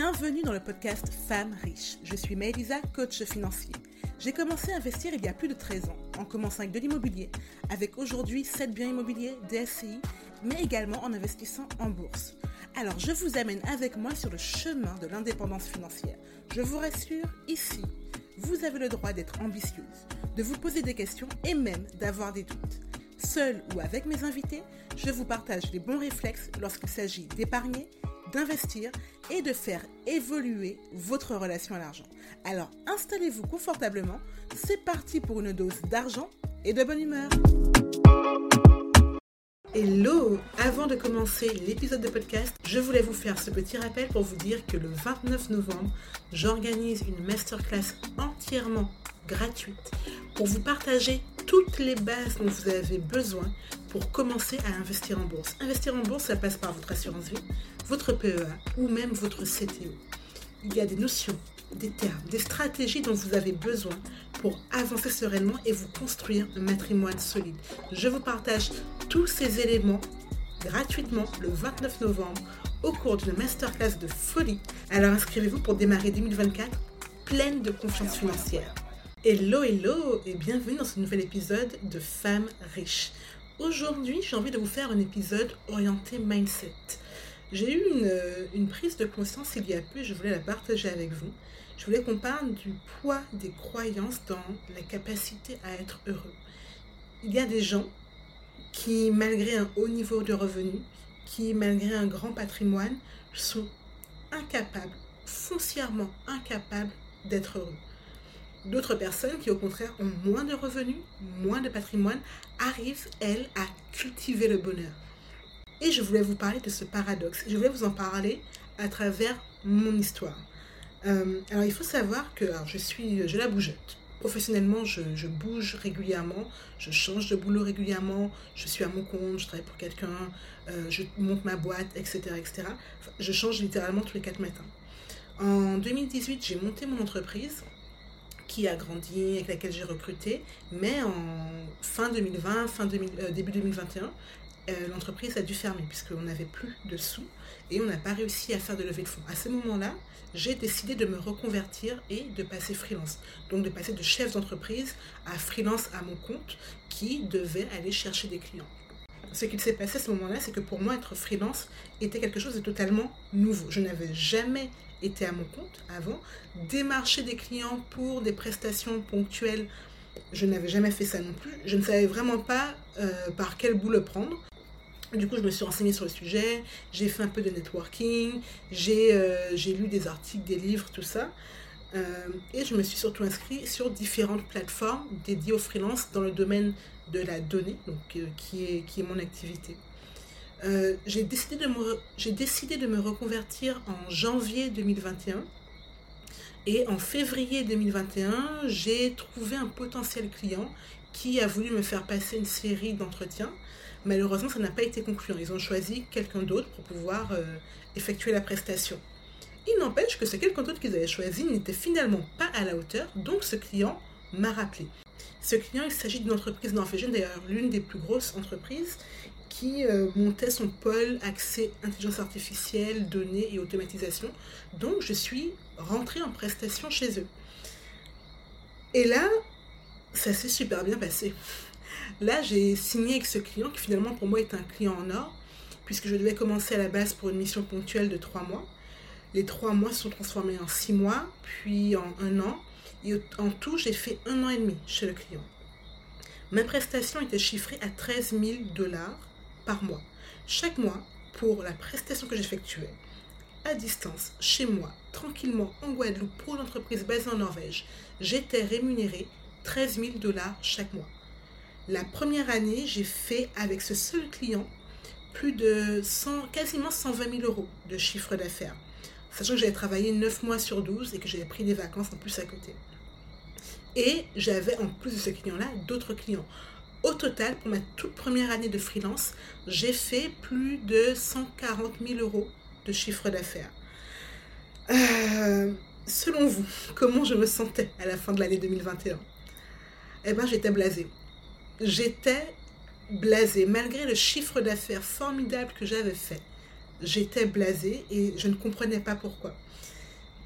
Bienvenue dans le podcast Femmes riches. Je suis Maëlisa, coach financier. J'ai commencé à investir il y a plus de 13 ans, en commençant avec de l'immobilier, avec aujourd'hui 7 biens immobiliers, DSCI, mais également en investissant en bourse. Alors je vous amène avec moi sur le chemin de l'indépendance financière. Je vous rassure, ici, vous avez le droit d'être ambitieuse, de vous poser des questions et même d'avoir des doutes. Seul ou avec mes invités, je vous partage les bons réflexes lorsqu'il s'agit d'épargner, d'investir et de faire évoluer votre relation à l'argent. Alors installez-vous confortablement, c'est parti pour une dose d'argent et de bonne humeur. Hello Avant de commencer l'épisode de podcast, je voulais vous faire ce petit rappel pour vous dire que le 29 novembre, j'organise une masterclass entièrement gratuite pour vous partager toutes les bases dont vous avez besoin pour commencer à investir en bourse. Investir en bourse, ça passe par votre assurance vie, votre PEA ou même votre CTO. Il y a des notions, des termes, des stratégies dont vous avez besoin pour avancer sereinement et vous construire un matrimoine solide. Je vous partage tous ces éléments gratuitement le 29 novembre au cours d'une masterclass de folie. Alors inscrivez-vous pour démarrer 2024 pleine de confiance financière. Hello, hello et bienvenue dans ce nouvel épisode de Femmes riches. Aujourd'hui, j'ai envie de vous faire un épisode orienté mindset. J'ai eu une, prise de conscience il y a peu, je voulais la partager avec vous. Je voulais qu'on parle du poids des croyances dans la capacité à être heureux. Il y a des gens qui, malgré un haut niveau de revenus, qui, malgré un grand patrimoine, sont incapables, foncièrement incapables d'être heureux. D'autres personnes qui, au contraire, ont moins de revenus, moins de patrimoine, arrivent, elles, à cultiver le bonheur. Et je voulais vous parler de ce paradoxe. Je voulais vous en parler à travers mon histoire. Euh, alors, il faut savoir que je suis, je la bougeotte. Professionnellement, je, bouge régulièrement, je change de boulot régulièrement, je suis à mon compte, je travaille pour quelqu'un, euh, je monte ma boîte, etc. etc. je change littéralement tous les quatre matins. En 2018, j'ai monté mon entreprise qui a grandi, avec laquelle j'ai recruté. Mais en fin 2020, fin euh, début 2021, euh, l'entreprise a dû fermer puisqu'on n'avait plus de sous et on n'a pas réussi à faire de levée de fonds. À ce moment-là, j'ai décidé de me reconvertir et de passer freelance. Donc de passer de chef d'entreprise à freelance à mon compte qui devait aller chercher des clients. Ce qu'il s'est passé à ce moment-là, c'est que pour moi, être freelance était quelque chose de totalement nouveau. Je n'avais jamais était à mon compte avant, démarcher des clients pour des prestations ponctuelles, je n'avais jamais fait ça non plus. Je ne savais vraiment pas euh, par quel bout le prendre. Du coup, je me suis renseignée sur le sujet, j'ai fait un peu de networking, j'ai euh, lu des articles, des livres, tout ça. Euh, et je me suis surtout inscrite sur différentes plateformes dédiées aux freelance dans le domaine de la donnée, donc, qui, est, qui est mon activité. Euh, j'ai décidé, décidé de me reconvertir en janvier 2021. Et en février 2021, j'ai trouvé un potentiel client qui a voulu me faire passer une série d'entretiens. Malheureusement, ça n'a pas été concluant. Ils ont choisi quelqu'un d'autre pour pouvoir euh, effectuer la prestation. Il n'empêche que ce quelqu'un d'autre qu'ils avaient choisi n'était finalement pas à la hauteur, donc ce client m'a rappelé. Ce client, il s'agit d'une entreprise norvégienne, d'ailleurs l'une des plus grosses entreprises, qui euh, montait son pôle accès intelligence artificielle, données et automatisation. Donc je suis rentrée en prestation chez eux. Et là, ça s'est super bien passé. Là, j'ai signé avec ce client qui finalement pour moi est un client en or, puisque je devais commencer à la base pour une mission ponctuelle de trois mois. Les trois mois se sont transformés en six mois, puis en un an. Et en tout, j'ai fait un an et demi chez le client. Ma prestation était chiffrée à 13 000 dollars par mois. Chaque mois, pour la prestation que j'effectuais, à distance, chez moi, tranquillement en Guadeloupe, pour l'entreprise basée en Norvège, j'étais rémunérée 13 000 dollars chaque mois. La première année, j'ai fait avec ce seul client plus de 100, quasiment 120 000 euros de chiffre d'affaires. Sachant que j'avais travaillé 9 mois sur 12 et que j'avais pris des vacances en plus à côté. Et j'avais en plus de ce client-là d'autres clients. Au total, pour ma toute première année de freelance, j'ai fait plus de 140 000 euros de chiffre d'affaires. Euh, selon vous, comment je me sentais à la fin de l'année 2021 Eh bien, j'étais blasée. J'étais blasée. Malgré le chiffre d'affaires formidable que j'avais fait, j'étais blasée et je ne comprenais pas pourquoi.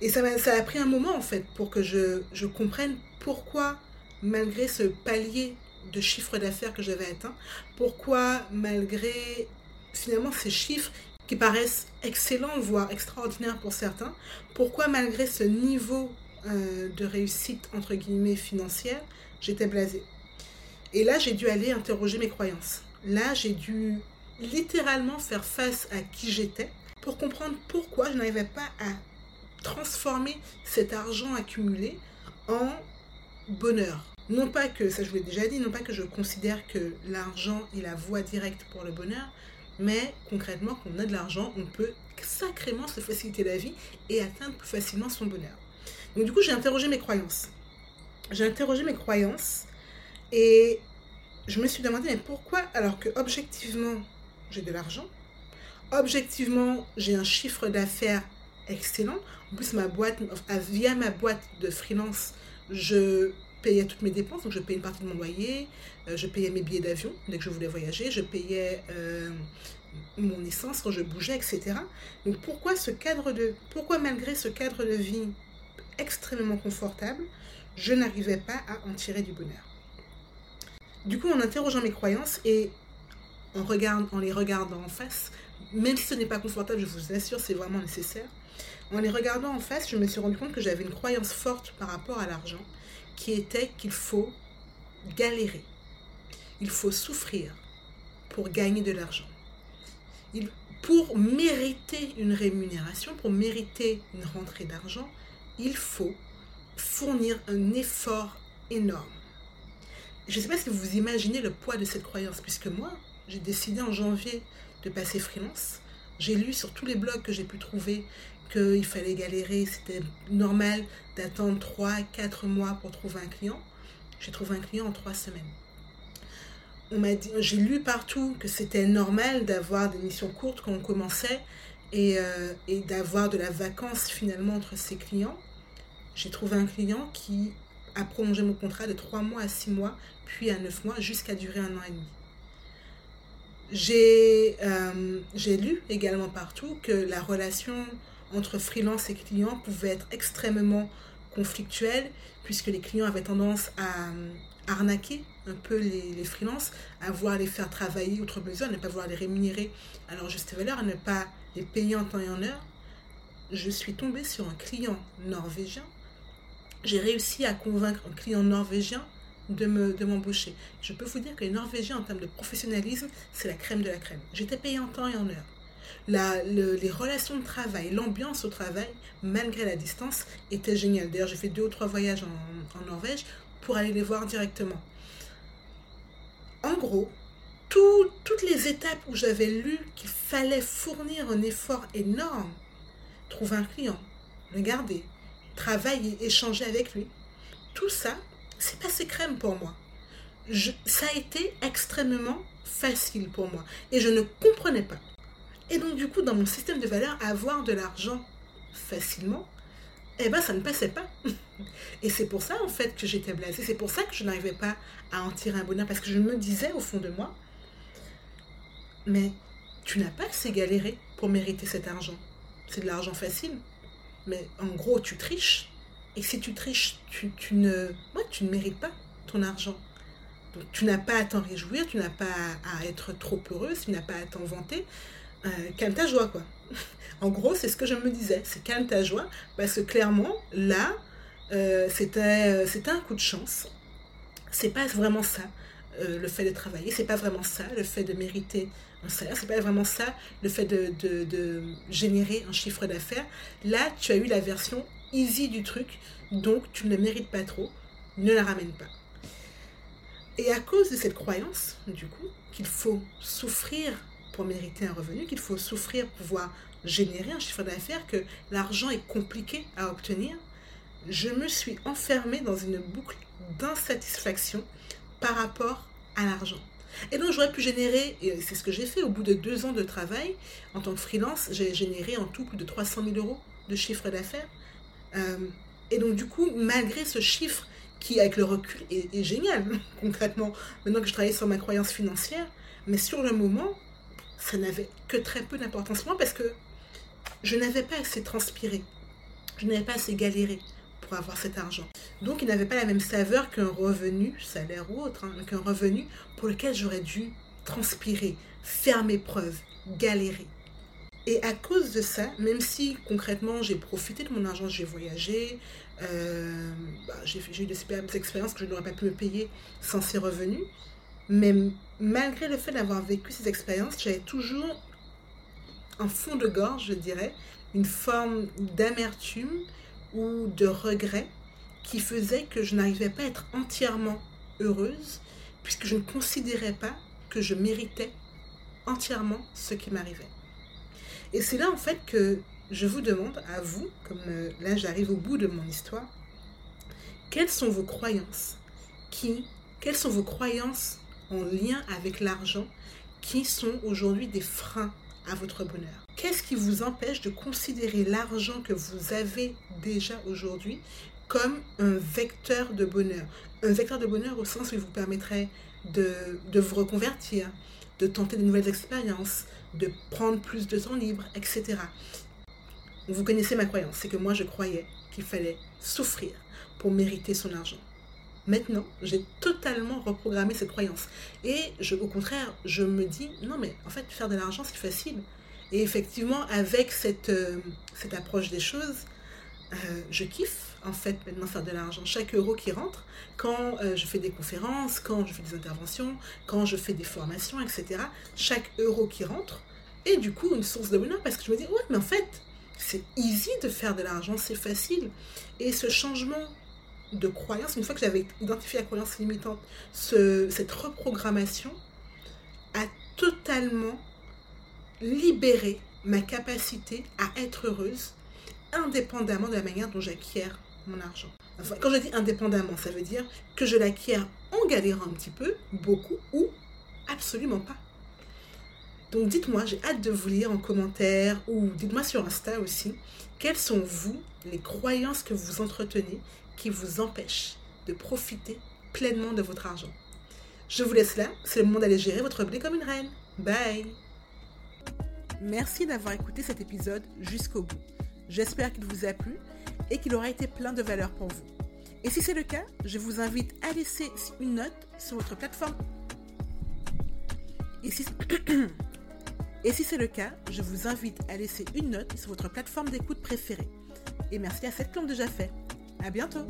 Et ça, a pris un moment en fait pour que je, je comprenne pourquoi, malgré ce palier de chiffre d'affaires que j'avais atteint, pourquoi malgré finalement ces chiffres qui paraissent excellents, voire extraordinaires pour certains, pourquoi malgré ce niveau euh, de réussite, entre guillemets, financière, j'étais blasée. Et là, j'ai dû aller interroger mes croyances. Là, j'ai dû littéralement faire face à qui j'étais pour comprendre pourquoi je n'arrivais pas à transformer cet argent accumulé en bonheur. Non pas que, ça je vous l'ai déjà dit, non pas que je considère que l'argent est la voie directe pour le bonheur, mais concrètement, quand on a de l'argent, on peut sacrément se faciliter la vie et atteindre plus facilement son bonheur. Donc du coup, j'ai interrogé mes croyances. J'ai interrogé mes croyances et je me suis demandé, mais pourquoi alors que objectivement, j'ai de l'argent, objectivement, j'ai un chiffre d'affaires excellent, en plus ma boîte, via ma boîte de freelance, je payais toutes mes dépenses, donc je payais une partie de mon loyer, euh, je payais mes billets d'avion dès que je voulais voyager, je payais euh, mon essence quand je bougeais, etc. Donc pourquoi ce cadre de, pourquoi malgré ce cadre de vie extrêmement confortable, je n'arrivais pas à en tirer du bonheur? Du coup, en interrogeant mes croyances et en, les regardant en face, même si ce n'est pas confortable, je vous assure, c'est vraiment nécessaire. En les regardant en face, je me suis rendu compte que j'avais une croyance forte par rapport à l'argent, qui était qu'il faut galérer, il faut souffrir pour gagner de l'argent. Pour mériter une rémunération, pour mériter une rentrée d'argent, il faut fournir un effort énorme. Je ne sais pas si vous imaginez le poids de cette croyance, puisque moi, j'ai décidé en janvier de passer freelance. J'ai lu sur tous les blogs que j'ai pu trouver qu'il fallait galérer, c'était normal d'attendre 3-4 mois pour trouver un client. J'ai trouvé un client en 3 semaines. On m'a dit, j'ai lu partout que c'était normal d'avoir des missions courtes quand on commençait et, euh, et d'avoir de la vacance finalement entre ses clients. J'ai trouvé un client qui a prolongé mon contrat de 3 mois à 6 mois, puis à 9 mois, jusqu'à durer un an et demi. Euh, j'ai lu également partout que la relation entre freelance et client pouvait être extrêmement conflictuelle, puisque les clients avaient tendance à arnaquer un peu les, freelances, à vouloir les faire travailler outre mesure, à ne pas vouloir les rémunérer à leur juste valeur, à ne pas les payer en temps et en heure. Je suis tombée sur un client norvégien. J'ai réussi à convaincre un client norvégien de m'embaucher. Me, je peux vous dire que les Norvégiens, en termes de professionnalisme, c'est la crème de la crème. J'étais payée en temps et en heure. La, les relations de travail, l'ambiance au travail, malgré la distance, était géniale. D'ailleurs, j'ai fait deux ou trois voyages en, en Norvège pour aller les voir directement. En gros, tout, toutes les étapes où j'avais lu qu'il fallait fournir un effort énorme, trouver un client, le garder, travailler, échanger avec lui, tout ça, c'est passé crème pour moi. Ça a été extrêmement facile pour moi et je ne comprenais pas. Et donc du coup, dans mon système de valeurs, avoir de l'argent facilement, eh ben ça ne passait pas. Et c'est pour ça en fait que j'étais blasée. C'est pour ça que je n'arrivais pas à en tirer un bonheur parce que je me disais au fond de moi, mais tu n'as pas assez galéré pour mériter cet argent. C'est de l'argent facile. Mais en gros, tu triches. Et si tu triches, tu, ne, moi, tu ne mérites pas ton argent. Tu n'as pas à t'en réjouir, tu n'as pas à être trop heureuse, tu n'as pas à t'en vanter. Euh, calme ta joie, quoi. en gros, c'est ce que je me disais, c'est calme ta joie, parce que clairement, là, euh, c'était un coup de chance. C'est pas vraiment ça, euh, le fait de travailler, c'est pas vraiment ça, le fait de mériter un salaire, c'est pas vraiment ça, le fait de, de, de générer un chiffre d'affaires. Là, tu as eu la version easy du truc, donc tu ne le mérites pas trop, ne la ramène pas. Et à cause de cette croyance, du coup, qu'il faut souffrir pour mériter un revenu, qu'il faut souffrir pour pouvoir générer un chiffre d'affaires, que l'argent est compliqué à obtenir, je me suis enfermée dans une boucle d'insatisfaction par rapport à l'argent. Et donc j'aurais pu générer, et c'est ce que j'ai fait au bout de deux ans de travail en tant que freelance, j'ai généré en tout plus de 300 000 euros de chiffre d'affaires. Euh, et donc du coup, malgré ce chiffre qui avec le recul est, est génial concrètement, maintenant que je travaille sur ma croyance financière, mais sur le moment, ça n'avait que très peu d'importance moi parce que je n'avais pas assez transpiré, je n'avais pas assez galéré pour avoir cet argent. Donc il n'avait pas la même saveur qu'un revenu, salaire ou autre, hein, qu'un revenu pour lequel j'aurais dû transpirer, faire mes preuves, galérer. Et à cause de ça, même si concrètement j'ai profité de mon argent, j'ai voyagé, euh, bah, j'ai eu des super expériences que je n'aurais pas pu me payer sans ces revenus, mais malgré le fait d'avoir vécu ces expériences, j'avais toujours un fond de gorge, je dirais, une forme d'amertume ou de regret qui faisait que je n'arrivais pas à être entièrement heureuse puisque je ne considérais pas que je méritais entièrement ce qui m'arrivait. Et c'est là en fait que je vous demande à vous, comme euh, là j'arrive au bout de mon histoire, quelles sont vos croyances qui, quelles sont vos croyances en lien avec l'argent qui sont aujourd'hui des freins à votre bonheur? Qu'est-ce qui vous empêche de considérer l'argent que vous avez déjà aujourd'hui comme un vecteur de bonheur Un vecteur de bonheur au sens où il vous permettrait de, de vous reconvertir, de tenter de nouvelles expériences, de prendre plus de temps libre, etc. Vous connaissez ma croyance, c'est que moi je croyais qu'il fallait souffrir pour mériter son argent. Maintenant, j'ai totalement reprogrammé cette croyance. Et au contraire, je me dis, non mais en fait, faire de l'argent, c'est facile. Et effectivement, avec cette, euh, cette approche des choses, euh, je kiffe en fait maintenant faire de l'argent. Chaque euro qui rentre, quand euh, je fais des conférences, quand je fais des interventions, quand je fais des formations, etc. Chaque euro qui rentre est du coup une source de bonheur parce que je me dis, ouais, mais en fait, c'est easy de faire de l'argent, c'est facile. Et ce changement de croyance, une fois que j'avais identifié la croyance limitante, ce, cette reprogrammation a totalement libéré ma capacité à être heureuse indépendamment de la manière dont j'acquiers mon argent. Quand je dis indépendamment, ça veut dire que je l'acquiers en galérant un petit peu, beaucoup ou absolument pas. Donc dites-moi, j'ai hâte de vous lire en commentaire ou dites-moi sur Insta aussi, quelles sont vous les croyances que vous entretenez qui vous empêchent de profiter pleinement de votre argent? Je vous laisse là, c'est le moment d'aller gérer votre blé comme une reine. Bye Merci d'avoir écouté cet épisode jusqu'au bout. J'espère qu'il vous a plu et qu'il aura été plein de valeur pour vous. Et si c'est le cas, je vous invite à laisser une note sur votre plateforme. Et si, et si c'est le cas, je vous invite à laisser une note sur votre plateforme d'écoute préférée. Et merci à cette plante déjà fait. À bientôt!